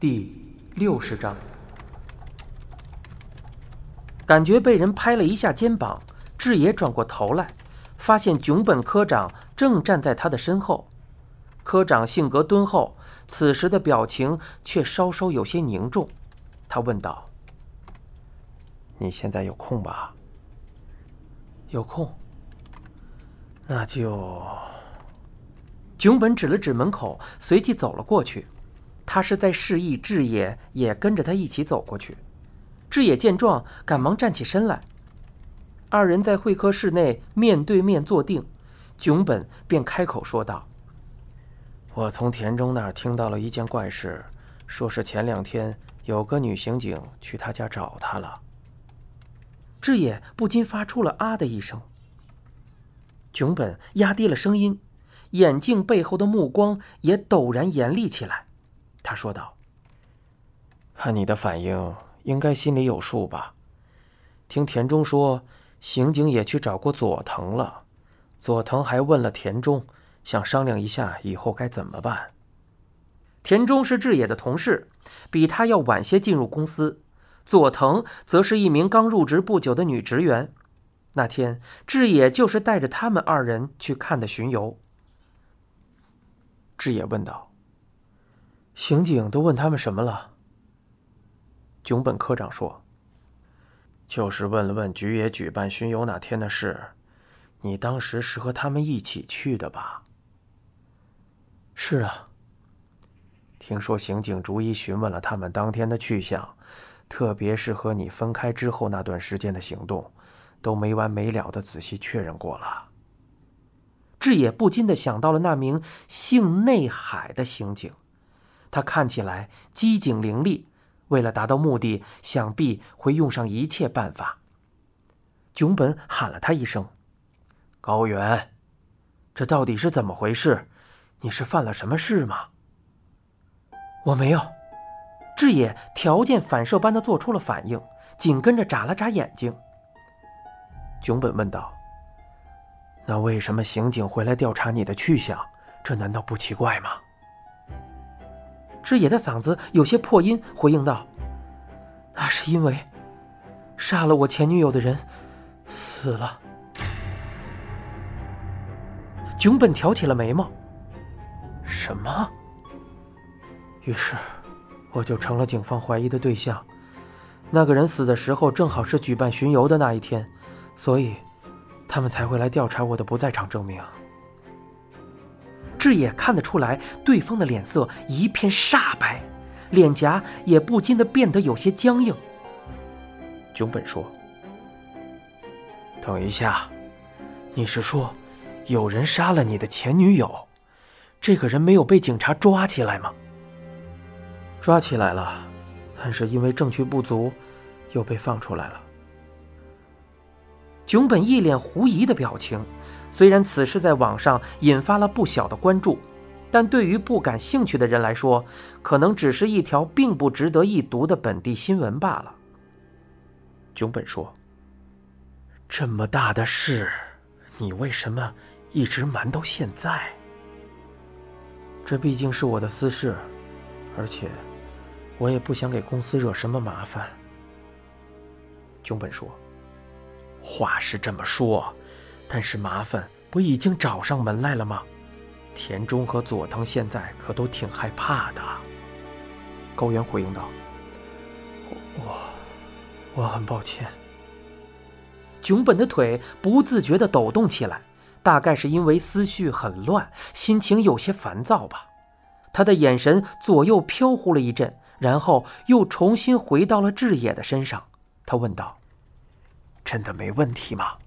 第六十章，感觉被人拍了一下肩膀，志野转过头来，发现囧本科长正站在他的身后。科长性格敦厚，此时的表情却稍稍有些凝重。他问道：“你现在有空吧？”“有空。”“那就……”囧本指了指门口，随即走了过去。他是在示意志野也跟着他一起走过去。志野见状，赶忙站起身来。二人在会客室内面对面坐定，囧本便开口说道：“我从田中那儿听到了一件怪事，说是前两天有个女刑警去他家找他了。”志野不禁发出了“啊”的一声。囧本压低了声音，眼镜背后的目光也陡然严厉起来。他说道：“看你的反应，应该心里有数吧？听田中说，刑警也去找过佐藤了，佐藤还问了田中，想商量一下以后该怎么办。田中是志野的同事，比他要晚些进入公司；佐藤则是一名刚入职不久的女职员。那天，志野就是带着他们二人去看的巡游。”志野问道。刑警都问他们什么了？囧本科长说：“就是问了问菊野举办巡游那天的事。你当时是和他们一起去的吧？”“是啊。”听说刑警逐一询问了他们当天的去向，特别是和你分开之后那段时间的行动，都没完没了的仔细确认过了。志野不禁的想到了那名姓内海的刑警。他看起来机警伶俐，为了达到目的，想必会用上一切办法。囧本喊了他一声：“高原，这到底是怎么回事？你是犯了什么事吗？”“我没有。”志野条件反射般的做出了反应，紧跟着眨了眨眼睛。囧本问道：“那为什么刑警会来调查你的去向？这难道不奇怪吗？”志野的嗓子有些破音，回应道：“那是因为杀了我前女友的人死了。”囧本挑起了眉毛：“什么？”于是我就成了警方怀疑的对象。那个人死的时候正好是举办巡游的那一天，所以他们才会来调查我的不在场证明。志野看得出来，对方的脸色一片煞白，脸颊也不禁的变得有些僵硬。囧本说：“等一下，你是说有人杀了你的前女友？这个人没有被警察抓起来吗？”抓起来了，但是因为证据不足，又被放出来了。囧本一脸狐疑的表情。虽然此事在网上引发了不小的关注，但对于不感兴趣的人来说，可能只是一条并不值得一读的本地新闻罢了。囧本说：“这么大的事，你为什么一直瞒到现在？这毕竟是我的私事，而且我也不想给公司惹什么麻烦。”囧本说：“话是这么说。”但是麻烦不已经找上门来了吗？田中和佐藤现在可都挺害怕的。高原回应道：“我，我很抱歉。”囧本的腿不自觉地抖动起来，大概是因为思绪很乱，心情有些烦躁吧。他的眼神左右飘忽了一阵，然后又重新回到了志野的身上。他问道：“真的没问题吗？”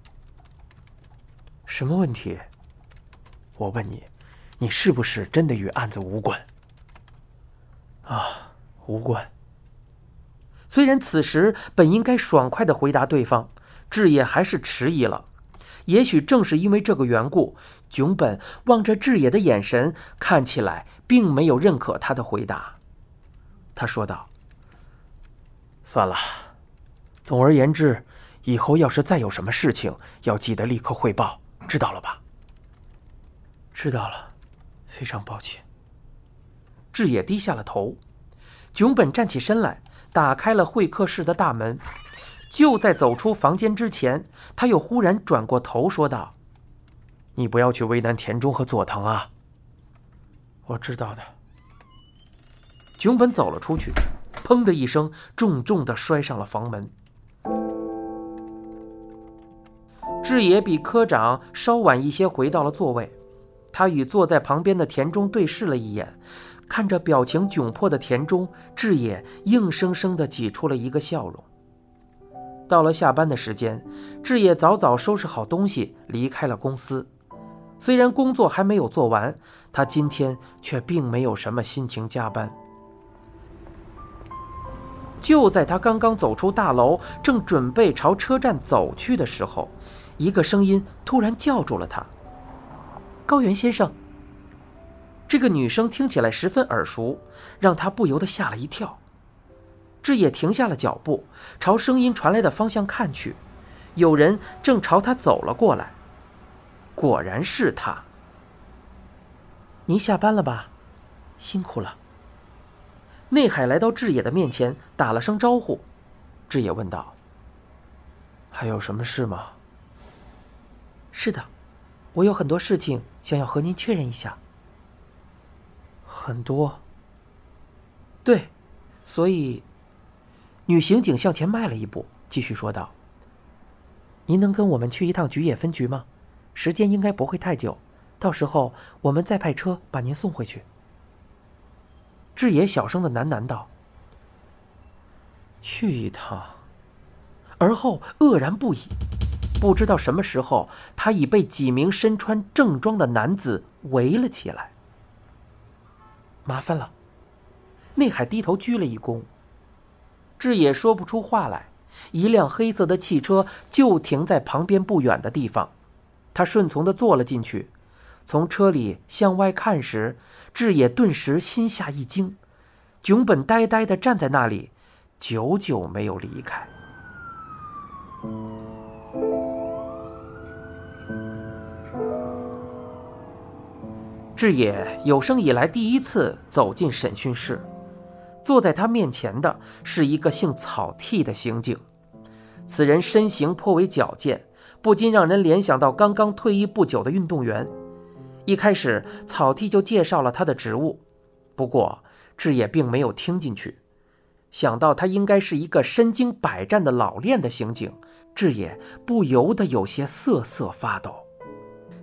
什么问题？我问你，你是不是真的与案子无关？啊，无关。虽然此时本应该爽快的回答对方，志野还是迟疑了。也许正是因为这个缘故，囧本望着志野的眼神看起来并没有认可他的回答。他说道：“算了，总而言之，以后要是再有什么事情，要记得立刻汇报。”知道了吧？知道了，非常抱歉。志野低下了头，炯本站起身来，打开了会客室的大门。就在走出房间之前，他又忽然转过头说道：“你不要去为难田中和佐藤啊。”我知道的。炯本走了出去，砰的一声，重重的摔上了房门。志野比科长稍晚一些回到了座位，他与坐在旁边的田中对视了一眼，看着表情窘迫的田中，志野硬生生的挤出了一个笑容。到了下班的时间，志野早早收拾好东西离开了公司。虽然工作还没有做完，他今天却并没有什么心情加班。就在他刚刚走出大楼，正准备朝车站走去的时候，一个声音突然叫住了他：“高原先生。”这个女声听起来十分耳熟，让他不由得吓了一跳。志野停下了脚步，朝声音传来的方向看去，有人正朝他走了过来。果然是他。您下班了吧？辛苦了。内海来到志野的面前，打了声招呼。志野问道：“还有什么事吗？”“是的，我有很多事情想要和您确认一下。”“很多。”“对，所以。”女刑警向前迈了一步，继续说道：“您能跟我们去一趟菊野分局吗？时间应该不会太久，到时候我们再派车把您送回去。”志野小声的喃喃道：“去一趟。”而后愕然不已，不知道什么时候，他已被几名身穿正装的男子围了起来。麻烦了，内海低头鞠了一躬。志野说不出话来，一辆黑色的汽车就停在旁边不远的地方，他顺从的坐了进去。从车里向外看时，志野顿时心下一惊，炯本呆呆的站在那里，久久没有离开。志野有生以来第一次走进审讯室。坐在他面前的是一个姓草剃的刑警，此人身形颇为矫健，不禁让人联想到刚刚退役不久的运动员。一开始，草剃就介绍了他的职务，不过志野并没有听进去。想到他应该是一个身经百战的老练的刑警，志野不由得有些瑟瑟发抖。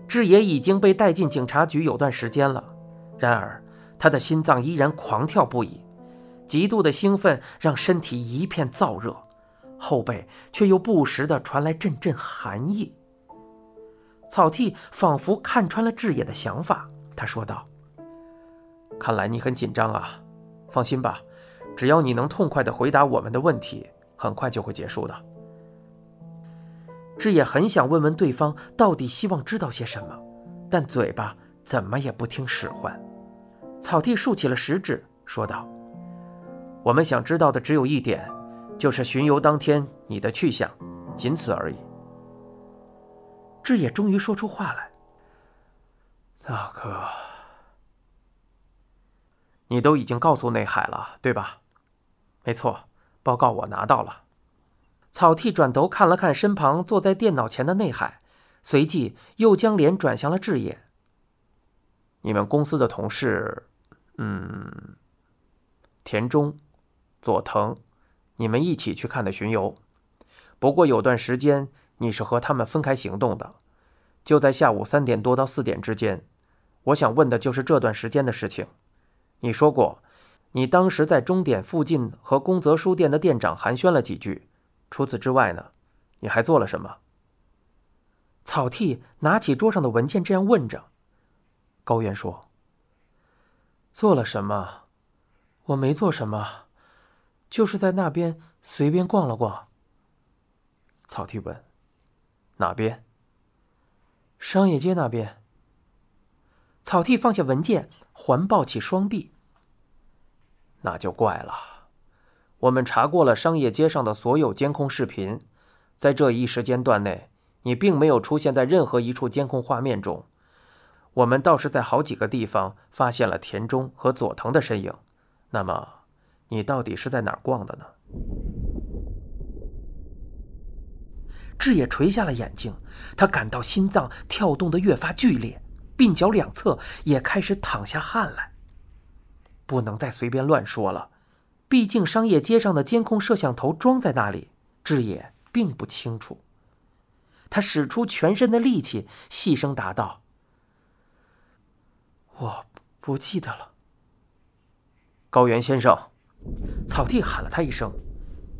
志野已经被带进警察局有段时间了，然而他的心脏依然狂跳不已。极度的兴奋让身体一片燥热，后背却又不时的传来阵阵寒意。草剃仿佛看穿了志野的想法，他说道：“看来你很紧张啊，放心吧，只要你能痛快的回答我们的问题，很快就会结束的。”志也很想问问对方到底希望知道些什么，但嘴巴怎么也不听使唤。草剃竖起了食指，说道。我们想知道的只有一点，就是巡游当天你的去向，仅此而已。志也终于说出话来：“大哥，你都已经告诉内海了，对吧？”“没错，报告我拿到了。”草剃转头看了看身旁坐在电脑前的内海，随即又将脸转向了志野：“你们公司的同事，嗯，田中。”佐藤，你们一起去看的巡游，不过有段时间你是和他们分开行动的，就在下午三点多到四点之间。我想问的就是这段时间的事情。你说过，你当时在终点附近和宫泽书店的店长寒暄了几句，除此之外呢，你还做了什么？草剃拿起桌上的文件，这样问着。高原说：“做了什么？我没做什么。”就是在那边随便逛了逛。草剃问：“哪边？”商业街那边。草剃放下文件，环抱起双臂。那就怪了。我们查过了商业街上的所有监控视频，在这一时间段内，你并没有出现在任何一处监控画面中。我们倒是在好几个地方发现了田中和佐藤的身影。那么。你到底是在哪儿逛的呢？志野垂下了眼睛，他感到心脏跳动得越发剧烈，鬓角两侧也开始淌下汗来。不能再随便乱说了，毕竟商业街上的监控摄像头装在那里，志野并不清楚。他使出全身的力气，细声答道：“我不记得了。”高原先生，草地喊了他一声：“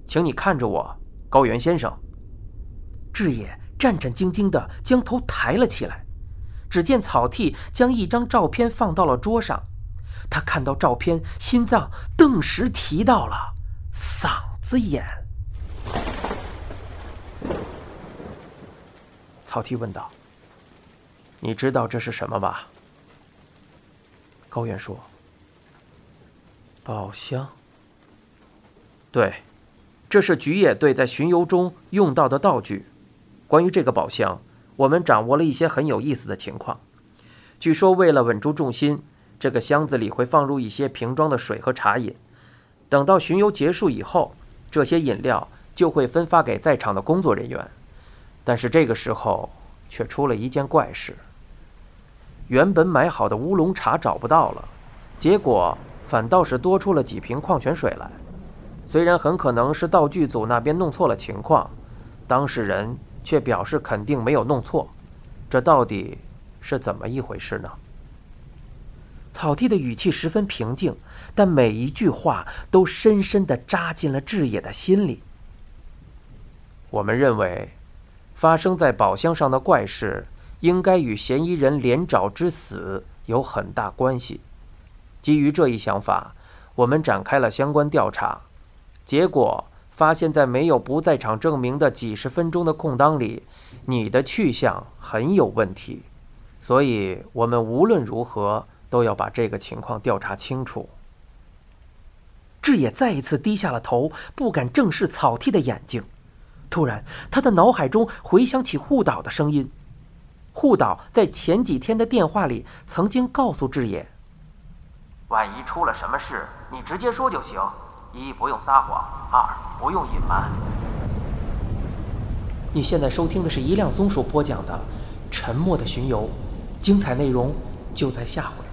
请你看着我，高原先生。”志野战战兢兢地将头抬了起来，只见草剃将一张照片放到了桌上。他看到照片，心脏顿时提到了嗓子眼。草剃问道：“你知道这是什么吧？”高原说：“宝箱。”对，这是菊野队在巡游中用到的道具。关于这个宝箱，我们掌握了一些很有意思的情况。据说，为了稳住重心，这个箱子里会放入一些瓶装的水和茶饮。等到巡游结束以后，这些饮料就会分发给在场的工作人员。但是这个时候却出了一件怪事：原本买好的乌龙茶找不到了，结果反倒是多出了几瓶矿泉水来。虽然很可能是道具组那边弄错了情况，当事人。却表示肯定没有弄错，这到底是怎么一回事呢？草地的语气十分平静，但每一句话都深深地扎进了志野的心里。我们认为，发生在宝箱上的怪事应该与嫌疑人连沼之死有很大关系。基于这一想法，我们展开了相关调查，结果。发现，在没有不在场证明的几十分钟的空档里，你的去向很有问题，所以我们无论如何都要把这个情况调查清楚。志野再一次低下了头，不敢正视草剃的眼睛。突然，他的脑海中回想起护岛的声音。护岛在前几天的电话里曾经告诉志野：“万一出了什么事，你直接说就行。”一不用撒谎，二不用隐瞒。你现在收听的是一辆松鼠播讲的《沉默的巡游》，精彩内容就在下回。